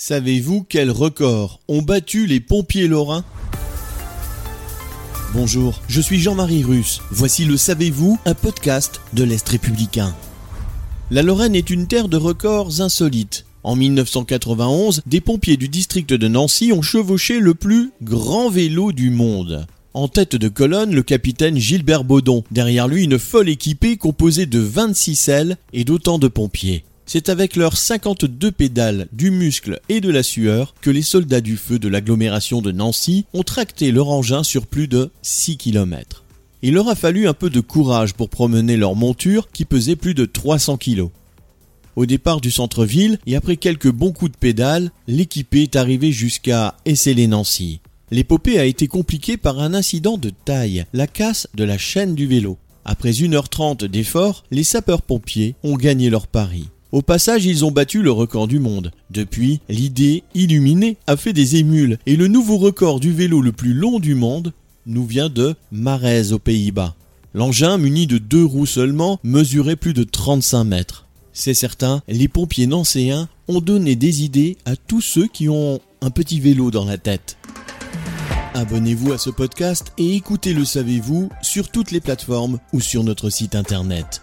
Savez-vous quels records ont battu les pompiers lorrains? Bonjour, je suis Jean-Marie Russe. Voici le Savez-vous, un podcast de l'Est républicain. La Lorraine est une terre de records insolites. En 1991, des pompiers du district de Nancy ont chevauché le plus grand vélo du monde. En tête de colonne, le capitaine Gilbert Baudon. Derrière lui, une folle équipée composée de 26 ailes et d'autant de pompiers. C'est avec leurs 52 pédales, du muscle et de la sueur que les soldats du feu de l'agglomération de Nancy ont tracté leur engin sur plus de 6 km. Il leur a fallu un peu de courage pour promener leur monture qui pesait plus de 300 kg. Au départ du centre-ville et après quelques bons coups de pédale, l'équipée est arrivée jusqu'à Essélé-Nancy. L'épopée a été compliquée par un incident de taille, la casse de la chaîne du vélo. Après 1h30 d'effort, les sapeurs-pompiers ont gagné leur pari. Au passage, ils ont battu le record du monde. Depuis, l'idée illuminée a fait des émules et le nouveau record du vélo le plus long du monde nous vient de Marez aux Pays-Bas. L'engin, muni de deux roues seulement, mesurait plus de 35 mètres. C'est certain, les pompiers nancéens ont donné des idées à tous ceux qui ont un petit vélo dans la tête. Abonnez-vous à ce podcast et écoutez Le Savez-vous sur toutes les plateformes ou sur notre site internet.